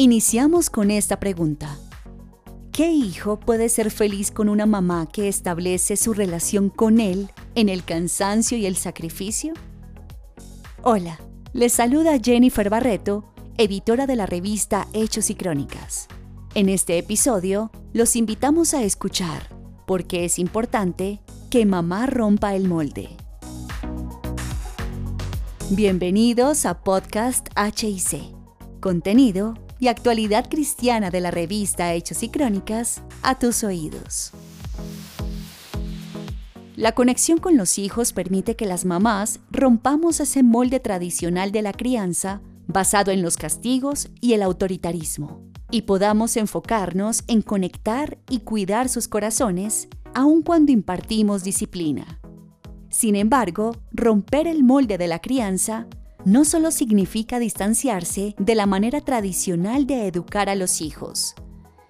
Iniciamos con esta pregunta. ¿Qué hijo puede ser feliz con una mamá que establece su relación con él en el cansancio y el sacrificio? Hola, les saluda Jennifer Barreto, editora de la revista Hechos y Crónicas. En este episodio, los invitamos a escuchar por qué es importante que mamá rompa el molde. Bienvenidos a Podcast HIC. Contenido y actualidad cristiana de la revista Hechos y Crónicas a tus oídos. La conexión con los hijos permite que las mamás rompamos ese molde tradicional de la crianza basado en los castigos y el autoritarismo, y podamos enfocarnos en conectar y cuidar sus corazones aun cuando impartimos disciplina. Sin embargo, romper el molde de la crianza no solo significa distanciarse de la manera tradicional de educar a los hijos,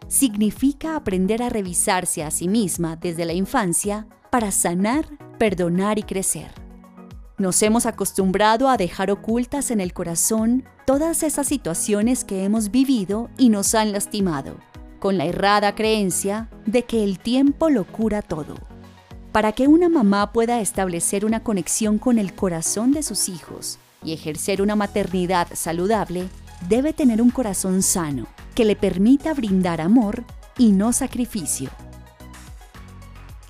significa aprender a revisarse a sí misma desde la infancia para sanar, perdonar y crecer. Nos hemos acostumbrado a dejar ocultas en el corazón todas esas situaciones que hemos vivido y nos han lastimado, con la errada creencia de que el tiempo lo cura todo. Para que una mamá pueda establecer una conexión con el corazón de sus hijos y ejercer una maternidad saludable, debe tener un corazón sano que le permita brindar amor y no sacrificio.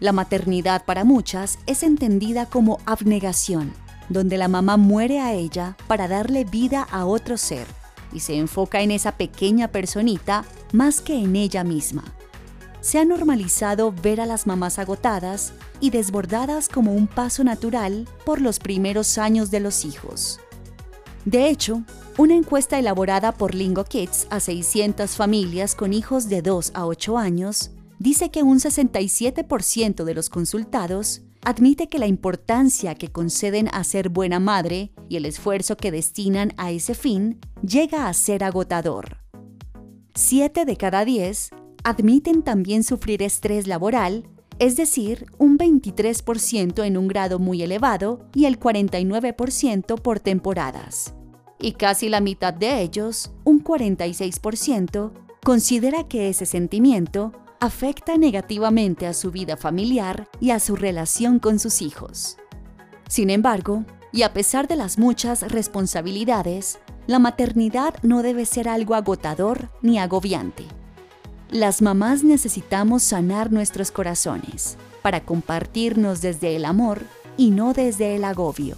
La maternidad para muchas es entendida como abnegación, donde la mamá muere a ella para darle vida a otro ser y se enfoca en esa pequeña personita más que en ella misma. Se ha normalizado ver a las mamás agotadas y desbordadas como un paso natural por los primeros años de los hijos. De hecho, una encuesta elaborada por Lingo Kids a 600 familias con hijos de 2 a 8 años dice que un 67% de los consultados admite que la importancia que conceden a ser buena madre y el esfuerzo que destinan a ese fin llega a ser agotador. 7 de cada 10 admiten también sufrir estrés laboral es decir, un 23% en un grado muy elevado y el 49% por temporadas. Y casi la mitad de ellos, un 46%, considera que ese sentimiento afecta negativamente a su vida familiar y a su relación con sus hijos. Sin embargo, y a pesar de las muchas responsabilidades, la maternidad no debe ser algo agotador ni agobiante. Las mamás necesitamos sanar nuestros corazones para compartirnos desde el amor y no desde el agobio.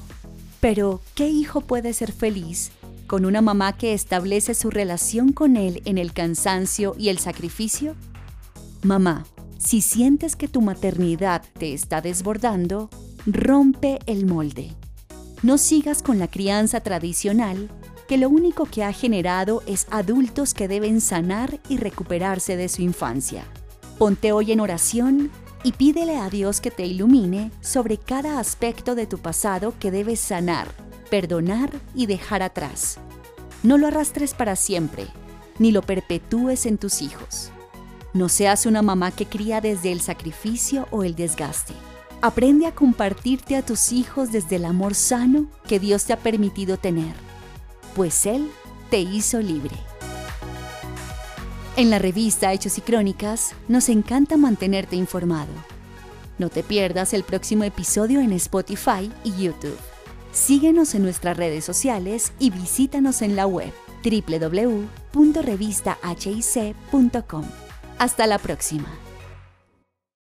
Pero, ¿qué hijo puede ser feliz con una mamá que establece su relación con él en el cansancio y el sacrificio? Mamá, si sientes que tu maternidad te está desbordando, rompe el molde. No sigas con la crianza tradicional que lo único que ha generado es adultos que deben sanar y recuperarse de su infancia. Ponte hoy en oración y pídele a Dios que te ilumine sobre cada aspecto de tu pasado que debes sanar, perdonar y dejar atrás. No lo arrastres para siempre, ni lo perpetúes en tus hijos. No seas una mamá que cría desde el sacrificio o el desgaste. Aprende a compartirte a tus hijos desde el amor sano que Dios te ha permitido tener pues Él te hizo libre. En la revista Hechos y Crónicas nos encanta mantenerte informado. No te pierdas el próximo episodio en Spotify y YouTube. Síguenos en nuestras redes sociales y visítanos en la web www.revistahic.com. Hasta la próxima.